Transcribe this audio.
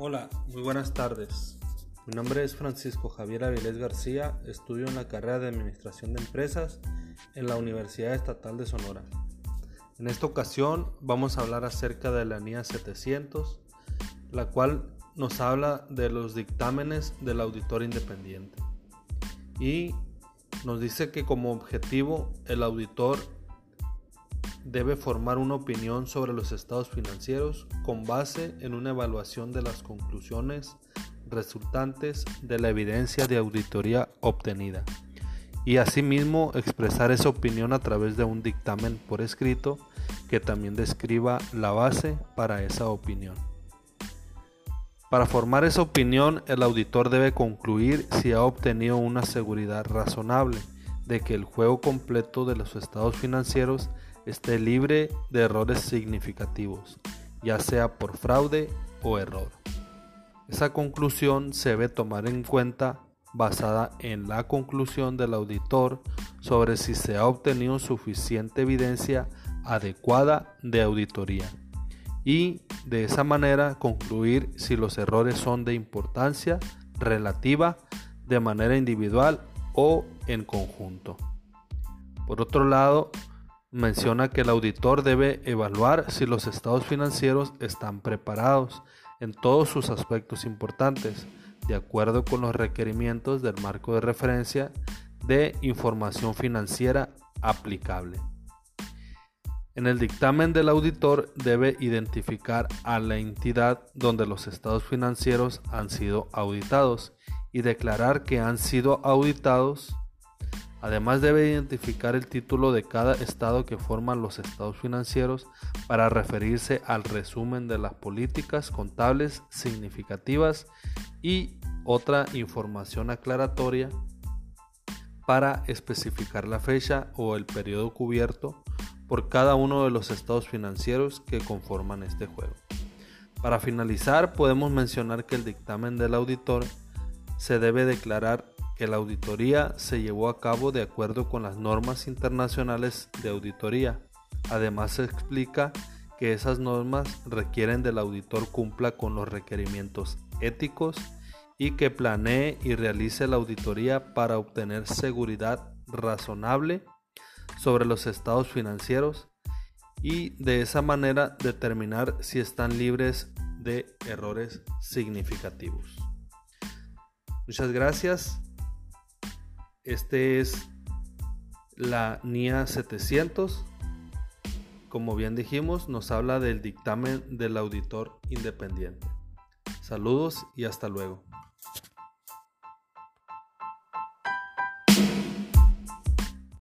Hola, muy buenas tardes. Mi nombre es Francisco Javier Avilés García, estudio en la carrera de Administración de Empresas en la Universidad Estatal de Sonora. En esta ocasión vamos a hablar acerca de la NIA 700, la cual nos habla de los dictámenes del auditor independiente. Y nos dice que como objetivo el auditor debe formar una opinión sobre los estados financieros con base en una evaluación de las conclusiones resultantes de la evidencia de auditoría obtenida y asimismo expresar esa opinión a través de un dictamen por escrito que también describa la base para esa opinión. Para formar esa opinión, el auditor debe concluir si ha obtenido una seguridad razonable de que el juego completo de los estados financieros esté libre de errores significativos, ya sea por fraude o error. Esa conclusión se debe tomar en cuenta basada en la conclusión del auditor sobre si se ha obtenido suficiente evidencia adecuada de auditoría y de esa manera concluir si los errores son de importancia relativa de manera individual o en conjunto. Por otro lado, menciona que el auditor debe evaluar si los estados financieros están preparados en todos sus aspectos importantes, de acuerdo con los requerimientos del marco de referencia de información financiera aplicable. En el dictamen del auditor debe identificar a la entidad donde los estados financieros han sido auditados y declarar que han sido auditados. Además debe identificar el título de cada estado que forman los estados financieros para referirse al resumen de las políticas contables significativas y otra información aclaratoria para especificar la fecha o el periodo cubierto por cada uno de los estados financieros que conforman este juego. Para finalizar, podemos mencionar que el dictamen del auditor se debe declarar que la auditoría se llevó a cabo de acuerdo con las normas internacionales de auditoría. Además se explica que esas normas requieren del auditor cumpla con los requerimientos éticos y que planee y realice la auditoría para obtener seguridad razonable sobre los estados financieros y de esa manera determinar si están libres de errores significativos. Muchas gracias. Este es la NIA 700. Como bien dijimos, nos habla del dictamen del auditor independiente. Saludos y hasta luego.